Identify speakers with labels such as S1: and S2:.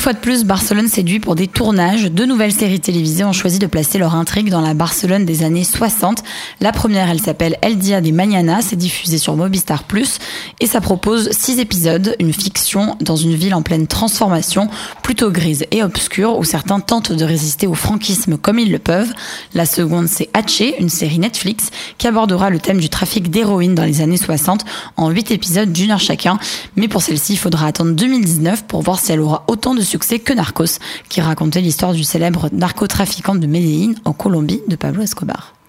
S1: fois de plus, Barcelone séduit pour des tournages. Deux nouvelles séries télévisées ont choisi de placer leur intrigue dans la Barcelone des années 60. La première, elle s'appelle El Dia de Mañana, c'est diffusé sur Mobistar Plus et ça propose six épisodes, une fiction dans une ville en pleine transformation, plutôt grise et obscure où certains tentent de résister au franquisme comme ils le peuvent. La seconde, c'est Haché, une série Netflix qui abordera le thème du trafic d'héroïne dans les années 60 en huit épisodes d'une heure chacun. Mais pour celle-ci, il faudra attendre 2019 pour voir si elle aura autant de succès que Narcos, qui racontait l'histoire du célèbre narcotrafiquant de Medellín en Colombie de Pablo Escobar.